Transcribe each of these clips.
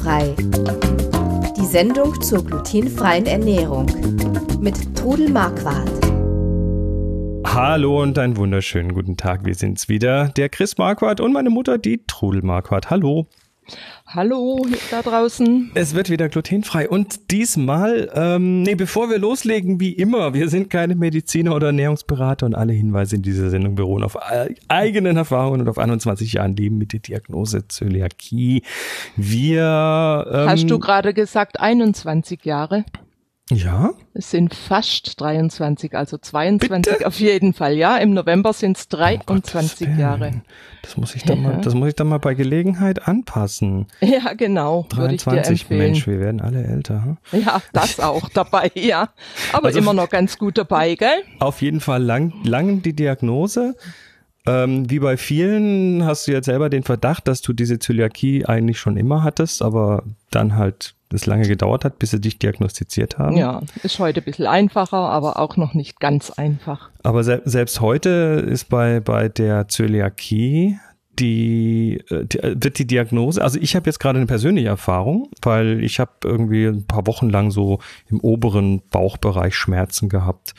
Glutenfrei. Die Sendung zur glutenfreien Ernährung mit Trudel Marquardt. Hallo und einen wunderschönen guten Tag. Wir sind's wieder, der Chris Marquardt und meine Mutter, die Trudel Marquardt. Hallo. Hallo da draußen. Es wird wieder glutenfrei und diesmal, ähm, nee, bevor wir loslegen, wie immer, wir sind keine Mediziner oder Ernährungsberater und alle Hinweise in dieser Sendung beruhen auf eigenen Erfahrungen und auf 21 Jahren Leben mit der Diagnose Zöliakie. Wir ähm, Hast du gerade gesagt 21 Jahre? Ja. Es sind fast 23, also 22 Bitte? auf jeden Fall. Ja, im November sind es 23 oh Jahre. Das muss ich dann ja. mal, das muss ich dann mal bei Gelegenheit anpassen. Ja, genau. 23, Mensch, wir werden alle älter. Hm? Ja, das auch dabei, ja. Aber also immer noch ganz gut dabei, gell? Auf jeden Fall lang, lang die Diagnose. Ähm, wie bei vielen hast du jetzt selber den Verdacht, dass du diese Zöliakie eigentlich schon immer hattest, aber dann halt das lange gedauert hat, bis sie dich diagnostiziert haben. Ja, ist heute ein bisschen einfacher, aber auch noch nicht ganz einfach. Aber se selbst heute ist bei, bei der Zöliakie die, äh, die, äh, wird die Diagnose, also ich habe jetzt gerade eine persönliche Erfahrung, weil ich habe irgendwie ein paar Wochen lang so im oberen Bauchbereich Schmerzen gehabt.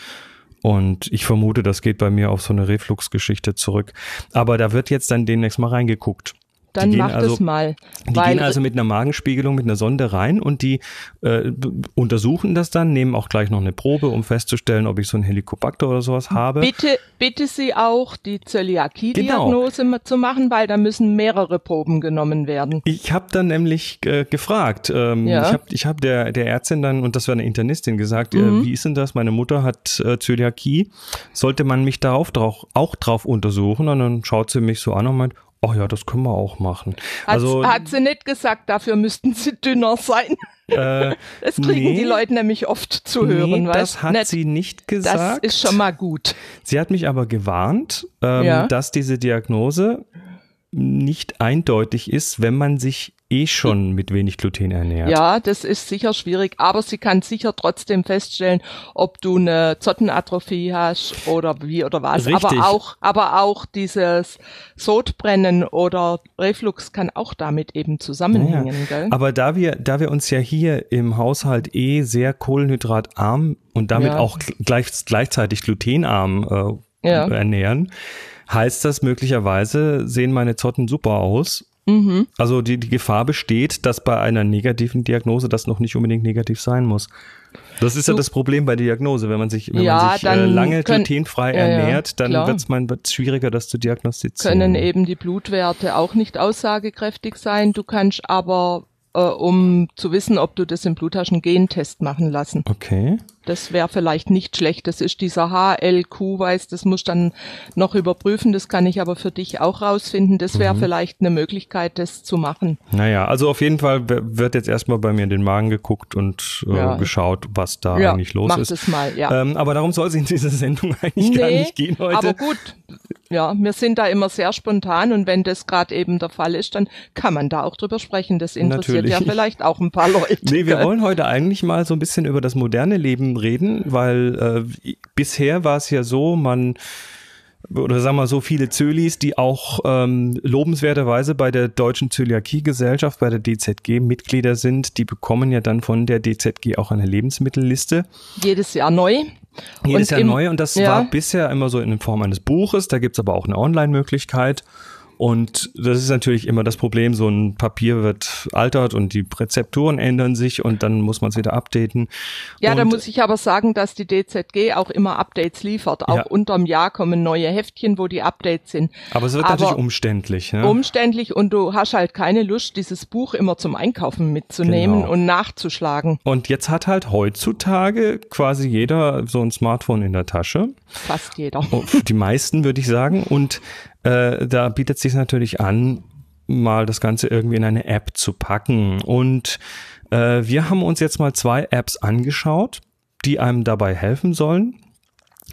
Und ich vermute, das geht bei mir auf so eine Refluxgeschichte zurück. Aber da wird jetzt dann demnächst mal reingeguckt. Dann mach also, das mal. Die gehen also mit einer Magenspiegelung, mit einer Sonde rein und die äh, untersuchen das dann, nehmen auch gleich noch eine Probe, um festzustellen, ob ich so ein Helicobacter oder sowas habe. Bitte, bitte Sie auch, die Zöliakie-Diagnose genau. zu machen, weil da müssen mehrere Proben genommen werden. Ich habe dann nämlich äh, gefragt, ähm, ja. ich habe ich hab der, der Ärztin dann, und das war eine Internistin, gesagt, äh, mhm. äh, wie ist denn das, meine Mutter hat äh, Zöliakie, sollte man mich darauf drauf, auch drauf untersuchen? Und dann schaut sie mich so an und meint, Ach ja, das können wir auch machen. Also, hat sie nicht gesagt, dafür müssten sie dünner sein. Äh, das kriegen nee, die Leute nämlich oft zu hören. Nee, das hat nicht, sie nicht gesagt. Das ist schon mal gut. Sie hat mich aber gewarnt, ähm, ja. dass diese Diagnose nicht eindeutig ist, wenn man sich eh schon mit wenig Gluten ernährt. Ja, das ist sicher schwierig, aber sie kann sicher trotzdem feststellen, ob du eine Zottenatrophie hast oder wie oder was. Richtig. Aber auch, aber auch dieses Sodbrennen oder Reflux kann auch damit eben zusammenhängen. Ja, gell? Aber da wir, da wir uns ja hier im Haushalt eh sehr kohlenhydratarm und damit ja. auch gleich, gleichzeitig glutenarm äh, ja. ernähren, heißt das möglicherweise sehen meine Zotten super aus Mhm. Also die, die Gefahr besteht, dass bei einer negativen Diagnose das noch nicht unbedingt negativ sein muss. Das ist so. ja das Problem bei der Diagnose. Wenn man sich, wenn ja, man sich äh, lange können, glutenfrei ja, ernährt, dann wird es schwieriger, das zu diagnostizieren. Können eben die Blutwerte auch nicht aussagekräftig sein. Du kannst aber äh, um zu wissen, ob du das im Bluttaschen-Gentest machen lassen. Okay. Das wäre vielleicht nicht schlecht. Das ist dieser HLQ, weiß, das muss dann noch überprüfen. Das kann ich aber für dich auch rausfinden. Das wäre mhm. vielleicht eine Möglichkeit, das zu machen. Naja, also auf jeden Fall wird jetzt erstmal bei mir in den Magen geguckt und äh, ja. geschaut, was da ja, eigentlich los mach ist. Es mal, ja. Ähm, aber darum soll es in dieser Sendung eigentlich nee, gar nicht gehen heute. Aber gut, ja, wir sind da immer sehr spontan und wenn das gerade eben der Fall ist, dann kann man da auch drüber sprechen. Das interessiert Natürlich. ja vielleicht auch ein paar Leute. Nee, wir wollen heute eigentlich mal so ein bisschen über das moderne Leben reden, weil äh, bisher war es ja so, man oder sagen wir so viele Zölis, die auch ähm, lobenswerterweise bei der Deutschen Zöliakie-Gesellschaft, bei der DZG Mitglieder sind, die bekommen ja dann von der DZG auch eine Lebensmittelliste. Jedes Jahr neu. Jedes und Jahr im, neu und das ja. war bisher immer so in Form eines Buches, da gibt's aber auch eine Online-Möglichkeit. Und das ist natürlich immer das Problem, so ein Papier wird altert und die Rezepturen ändern sich und dann muss man es wieder updaten. Ja, und da muss ich aber sagen, dass die DZG auch immer Updates liefert. Auch ja. unterm Jahr kommen neue Heftchen, wo die Updates sind. Aber es wird aber natürlich umständlich. Ne? Umständlich und du hast halt keine Lust, dieses Buch immer zum Einkaufen mitzunehmen genau. und nachzuschlagen. Und jetzt hat halt heutzutage quasi jeder so ein Smartphone in der Tasche. Fast jeder. Oh, die meisten würde ich sagen. Und äh, da bietet sich natürlich an, mal das Ganze irgendwie in eine App zu packen. Und äh, wir haben uns jetzt mal zwei Apps angeschaut, die einem dabei helfen sollen,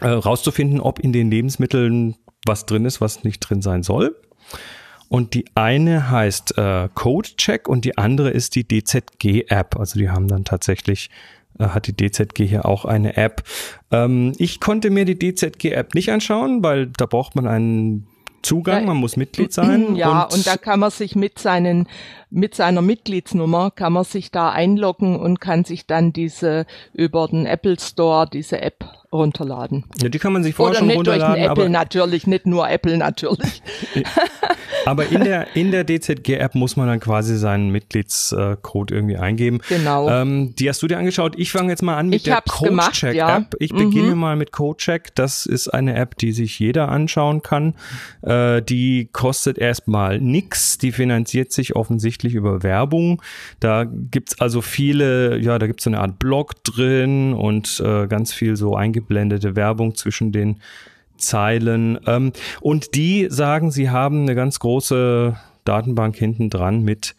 äh, rauszufinden, ob in den Lebensmitteln was drin ist, was nicht drin sein soll. Und die eine heißt äh, CodeCheck und die andere ist die DZG-App. Also die haben dann tatsächlich äh, hat die DZG hier auch eine App. Ähm, ich konnte mir die DZG-App nicht anschauen, weil da braucht man einen Zugang, man muss Mitglied sein. Ja, und, und, da kann man sich mit seinen, mit seiner Mitgliedsnummer kann man sich da einloggen und kann sich dann diese über den Apple Store diese App runterladen. Ja, die kann man sich vorher Oder schon nicht runterladen. Durch den Apple natürlich, nicht nur Apple natürlich. aber in der, in der DZG-App muss man dann quasi seinen Mitgliedscode irgendwie eingeben. Genau. Ähm, die hast du dir angeschaut. Ich fange jetzt mal an mit ich der CodeCheck-App. Ja. Ich beginne mhm. mal mit CodeCheck. Das ist eine App, die sich jeder anschauen kann. Äh, die kostet erstmal nix. Die finanziert sich offensichtlich über Werbung. Da gibt's also viele, ja, da gibt's so eine Art Blog drin und äh, ganz viel so eingeblendete Werbung zwischen den Zeilen. Ähm, und die sagen, sie haben eine ganz große Datenbank hinten dran mit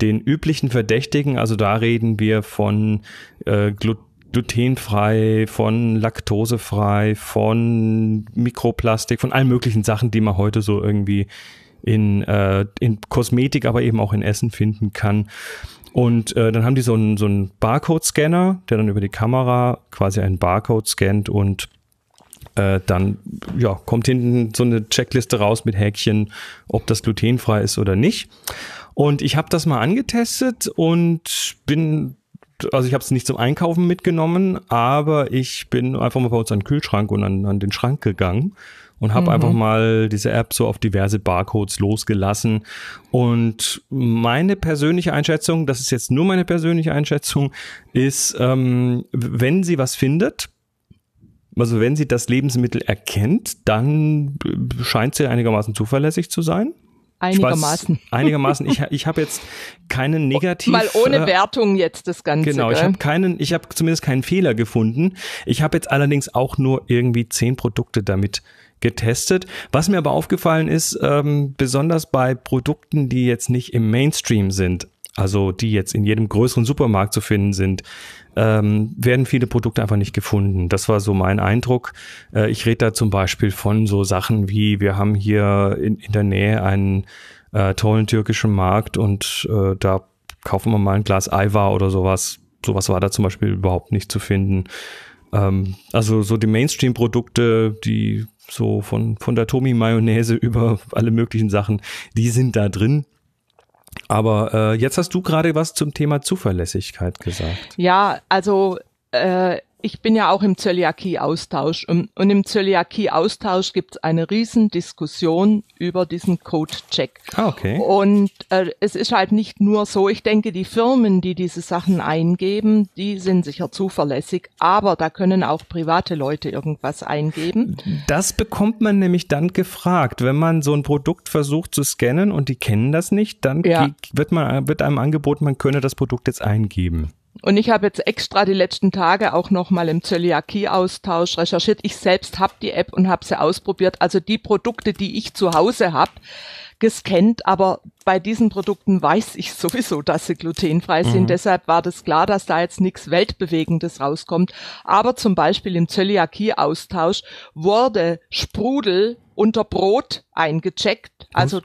den üblichen Verdächtigen. Also da reden wir von äh, glutenfrei, von laktosefrei, von Mikroplastik, von allen möglichen Sachen, die man heute so irgendwie in, äh, in Kosmetik, aber eben auch in Essen finden kann. Und äh, dann haben die so einen, so einen Barcode-Scanner, der dann über die Kamera quasi einen Barcode scannt und äh, dann ja, kommt hinten so eine Checkliste raus mit Häkchen, ob das glutenfrei ist oder nicht. Und ich habe das mal angetestet und bin, also ich habe es nicht zum Einkaufen mitgenommen, aber ich bin einfach mal bei uns an den Kühlschrank und an, an den Schrank gegangen und habe mhm. einfach mal diese App so auf diverse Barcodes losgelassen. Und meine persönliche Einschätzung, das ist jetzt nur meine persönliche Einschätzung, ist, ähm, wenn sie was findet, also wenn sie das Lebensmittel erkennt, dann scheint sie einigermaßen zuverlässig zu sein. Einigermaßen. Ich weiß, einigermaßen. Ich, ich habe jetzt keinen negativ. Mal ohne äh, Wertung jetzt das Ganze. Genau, ich habe keinen, ich habe zumindest keinen Fehler gefunden. Ich habe jetzt allerdings auch nur irgendwie zehn Produkte damit getestet. Was mir aber aufgefallen ist, ähm, besonders bei Produkten, die jetzt nicht im Mainstream sind, also die jetzt in jedem größeren Supermarkt zu finden sind, ähm, werden viele Produkte einfach nicht gefunden. Das war so mein Eindruck. Äh, ich rede da zum Beispiel von so Sachen wie, wir haben hier in, in der Nähe einen äh, tollen türkischen Markt und äh, da kaufen wir mal ein Glas Eiwa oder sowas. Sowas war da zum Beispiel überhaupt nicht zu finden. Ähm, also so die Mainstream-Produkte, die so von, von der Tomi-Mayonnaise über alle möglichen Sachen, die sind da drin. Aber äh, jetzt hast du gerade was zum Thema Zuverlässigkeit gesagt. Ja, also äh, ich bin ja auch im Zöliakie-Austausch und, und im Zöliakie-Austausch gibt es eine riesen Diskussion über diesen Code-Check. Ah, okay. Und äh, es ist halt nicht nur so, ich denke, die Firmen, die diese Sachen eingeben, die sind sicher zuverlässig, aber da können auch private Leute irgendwas eingeben. Das bekommt man nämlich dann gefragt. Wenn man so ein Produkt versucht zu scannen und die kennen das nicht, dann ja. wird, man, wird einem angeboten, man könne das Produkt jetzt eingeben. Und ich habe jetzt extra die letzten Tage auch nochmal im Zöliakie-Austausch recherchiert. Ich selbst habe die App und habe sie ausprobiert. Also die Produkte, die ich zu Hause habe, gescannt, aber bei diesen Produkten weiß ich sowieso, dass sie glutenfrei sind. Mhm. Deshalb war das klar, dass da jetzt nichts Weltbewegendes rauskommt. Aber zum Beispiel im Zöliakie-Austausch wurde Sprudel unter Brot eingecheckt. Also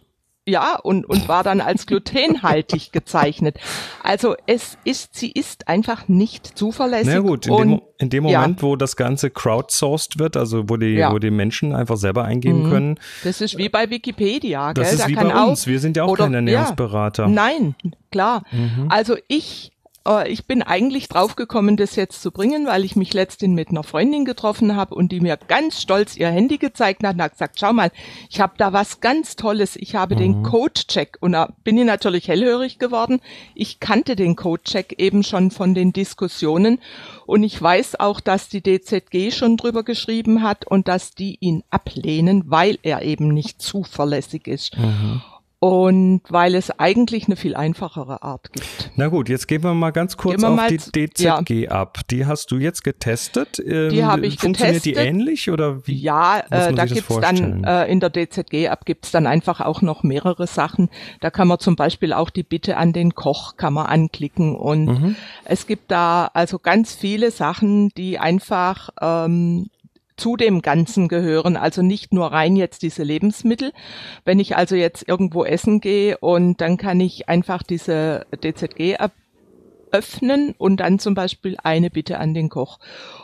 ja, und, und war dann als glutenhaltig gezeichnet. Also es ist, sie ist einfach nicht zuverlässig. Na gut, in, und, dem, in dem Moment, ja. wo das Ganze crowdsourced wird, also wo die, ja. wo die Menschen einfach selber eingeben mhm. können. Das ist wie bei Wikipedia, das gell? Das ist da wie bei uns. Wir sind ja auch oder, keine Ernährungsberater. Ja. Nein, klar. Mhm. Also ich äh, ich bin eigentlich draufgekommen, das jetzt zu bringen, weil ich mich letztens mit einer Freundin getroffen habe und die mir ganz stolz ihr Handy gezeigt hat und hat gesagt, schau mal, ich habe da was ganz Tolles. Ich habe mhm. den Code-Check und da bin ich natürlich hellhörig geworden. Ich kannte den Code-Check eben schon von den Diskussionen und ich weiß auch, dass die DZG schon drüber geschrieben hat und dass die ihn ablehnen, weil er eben nicht zuverlässig ist. Mhm. Und weil es eigentlich eine viel einfachere Art gibt. Na gut, jetzt gehen wir mal ganz kurz auf die DZG ja. ab. Die hast du jetzt getestet. Ähm, die habe ich Funktioniert getestet. die ähnlich oder wie? Ja, äh, da gibt's dann äh, in der DZG ab gibt's dann einfach auch noch mehrere Sachen. Da kann man zum Beispiel auch die Bitte an den Koch kann man anklicken und mhm. es gibt da also ganz viele Sachen, die einfach ähm, zu dem Ganzen gehören, also nicht nur rein jetzt diese Lebensmittel. Wenn ich also jetzt irgendwo essen gehe und dann kann ich einfach diese DZG öffnen und dann zum Beispiel eine Bitte an den Koch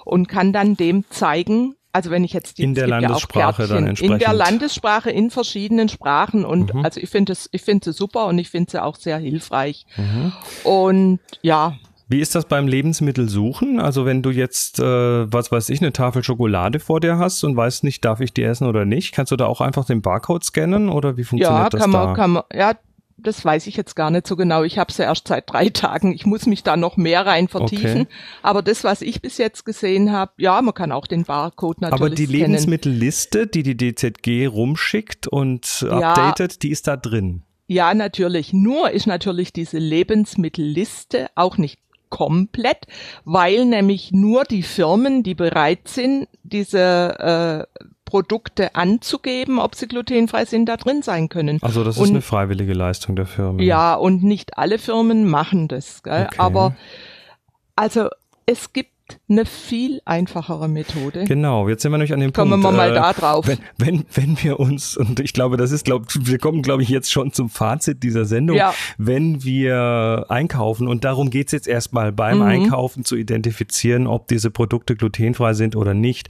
und kann dann dem zeigen, also wenn ich jetzt die in der Landessprache ja dann entsprechend. In der Landessprache in verschiedenen Sprachen und mhm. also ich finde es, ich finde sie super und ich finde sie auch sehr hilfreich. Mhm. Und ja. Wie ist das beim Lebensmittelsuchen? Also wenn du jetzt, äh, was weiß ich, eine Tafel Schokolade vor dir hast und weißt nicht, darf ich die essen oder nicht, kannst du da auch einfach den Barcode scannen oder wie funktioniert ja, das kann man, da? Kann man, ja, das weiß ich jetzt gar nicht so genau. Ich habe es ja erst seit drei Tagen. Ich muss mich da noch mehr rein vertiefen. Okay. Aber das, was ich bis jetzt gesehen habe, ja, man kann auch den Barcode natürlich Aber die scannen. Lebensmittelliste, die die DZG rumschickt und ja, updatet, die ist da drin. Ja, natürlich. Nur ist natürlich diese Lebensmittelliste auch nicht komplett, weil nämlich nur die Firmen, die bereit sind, diese äh, Produkte anzugeben, ob sie glutenfrei sind, da drin sein können. Also das ist und, eine freiwillige Leistung der Firmen. Ja, und nicht alle Firmen machen das. Gell? Okay. Aber also es gibt eine viel einfachere Methode. Genau, jetzt sind wir nämlich an dem kommen Punkt. Kommen wir mal äh, da drauf. Wenn, wenn, wenn wir uns, und ich glaube, das ist, glaube wir kommen, glaube ich, jetzt schon zum Fazit dieser Sendung, ja. wenn wir einkaufen, und darum geht's jetzt erstmal beim mhm. Einkaufen zu identifizieren, ob diese Produkte glutenfrei sind oder nicht.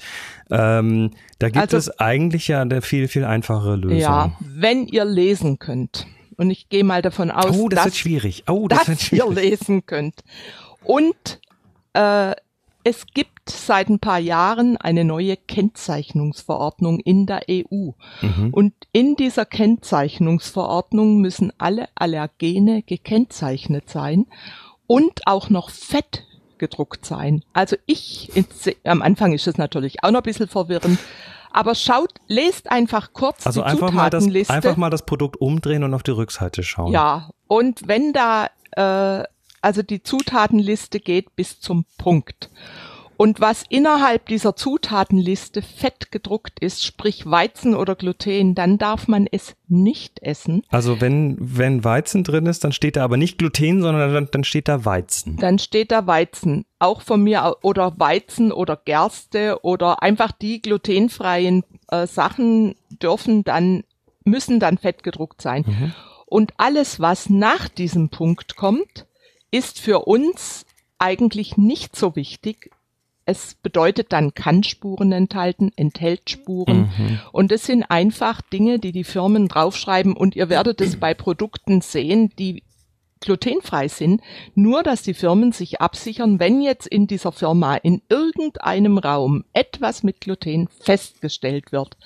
Ähm, da gibt also, es eigentlich ja eine viel, viel einfachere Lösung. Ja, wenn ihr lesen könnt. Und ich gehe mal davon aus, oh, das dass, wird schwierig. Oh, das dass wird schwierig. ihr lesen könnt. Und äh, es gibt seit ein paar Jahren eine neue Kennzeichnungsverordnung in der EU. Mhm. Und in dieser Kennzeichnungsverordnung müssen alle Allergene gekennzeichnet sein und auch noch fett gedruckt sein. Also ich, am Anfang ist es natürlich auch noch ein bisschen verwirrend, aber schaut, lest einfach kurz also die einfach mal das, einfach mal das Produkt umdrehen und auf die Rückseite schauen. Ja, und wenn da äh, also die Zutatenliste geht bis zum Punkt. Und was innerhalb dieser Zutatenliste fett gedruckt ist, sprich Weizen oder Gluten, dann darf man es nicht essen. Also wenn, wenn Weizen drin ist, dann steht da aber nicht Gluten, sondern dann, dann steht da Weizen. Dann steht da Weizen. Auch von mir oder Weizen oder Gerste oder einfach die glutenfreien äh, Sachen dürfen dann, müssen dann fett gedruckt sein. Mhm. Und alles, was nach diesem Punkt kommt, ist für uns eigentlich nicht so wichtig. Es bedeutet dann kann Spuren enthalten, enthält Spuren. Mhm. Und es sind einfach Dinge, die die Firmen draufschreiben. Und ihr werdet es bei Produkten sehen, die glutenfrei sind. Nur, dass die Firmen sich absichern, wenn jetzt in dieser Firma in irgendeinem Raum etwas mit Gluten festgestellt wird,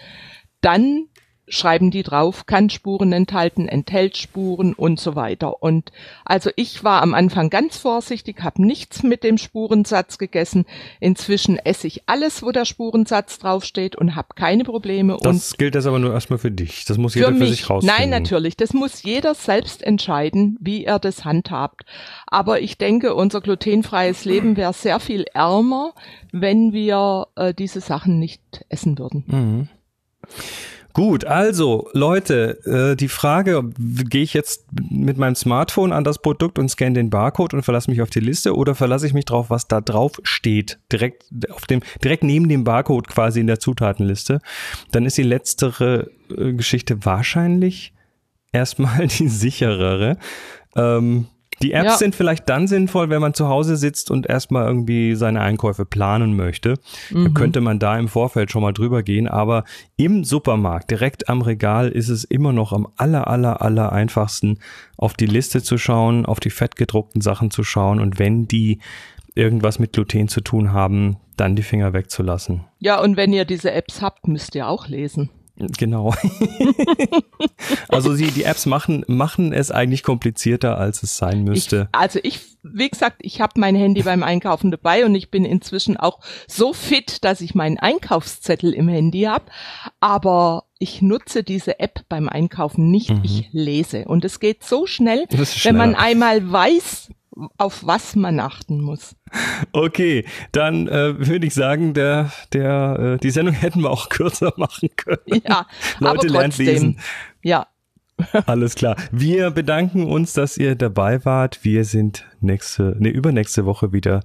dann schreiben die drauf, kann Spuren enthalten, enthält Spuren und so weiter. Und also ich war am Anfang ganz vorsichtig, habe nichts mit dem Spurensatz gegessen. Inzwischen esse ich alles, wo der Spurensatz draufsteht und habe keine Probleme. Das und gilt das aber nur erstmal für dich. Das muss jeder für, mich, für sich rausfinden. Nein, natürlich. Das muss jeder selbst entscheiden, wie er das handhabt. Aber ich denke, unser glutenfreies Leben wäre sehr viel ärmer, wenn wir äh, diese Sachen nicht essen würden. Mhm. Gut, also Leute, äh, die Frage, gehe ich jetzt mit meinem Smartphone an das Produkt und scanne den Barcode und verlasse mich auf die Liste oder verlasse ich mich drauf, was da drauf steht, direkt auf dem direkt neben dem Barcode quasi in der Zutatenliste, dann ist die letztere äh, Geschichte wahrscheinlich erstmal die sicherere. Ähm, die Apps ja. sind vielleicht dann sinnvoll, wenn man zu Hause sitzt und erstmal irgendwie seine Einkäufe planen möchte. Mhm. Dann könnte man da im Vorfeld schon mal drüber gehen. Aber im Supermarkt, direkt am Regal, ist es immer noch am aller, aller, aller einfachsten, auf die Liste zu schauen, auf die fettgedruckten Sachen zu schauen und wenn die irgendwas mit Gluten zu tun haben, dann die Finger wegzulassen. Ja, und wenn ihr diese Apps habt, müsst ihr auch lesen. Genau. also sie, die Apps machen, machen es eigentlich komplizierter, als es sein müsste. Ich, also ich, wie gesagt, ich habe mein Handy beim Einkaufen dabei und ich bin inzwischen auch so fit, dass ich meinen Einkaufszettel im Handy habe. Aber ich nutze diese App beim Einkaufen nicht, mhm. ich lese. Und es geht so schnell, wenn man einmal weiß, auf was man achten muss. Okay, dann äh, würde ich sagen, der, der, äh, die Sendung hätten wir auch kürzer machen können. Ja, Leute aber trotzdem, lesen. Ja. Alles klar. Wir bedanken uns, dass ihr dabei wart. Wir sind nächste, nee, übernächste Woche wieder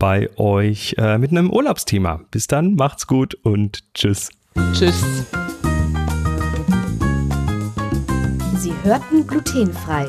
bei euch äh, mit einem Urlaubsthema. Bis dann, macht's gut und tschüss. Tschüss. Sie hörten glutenfrei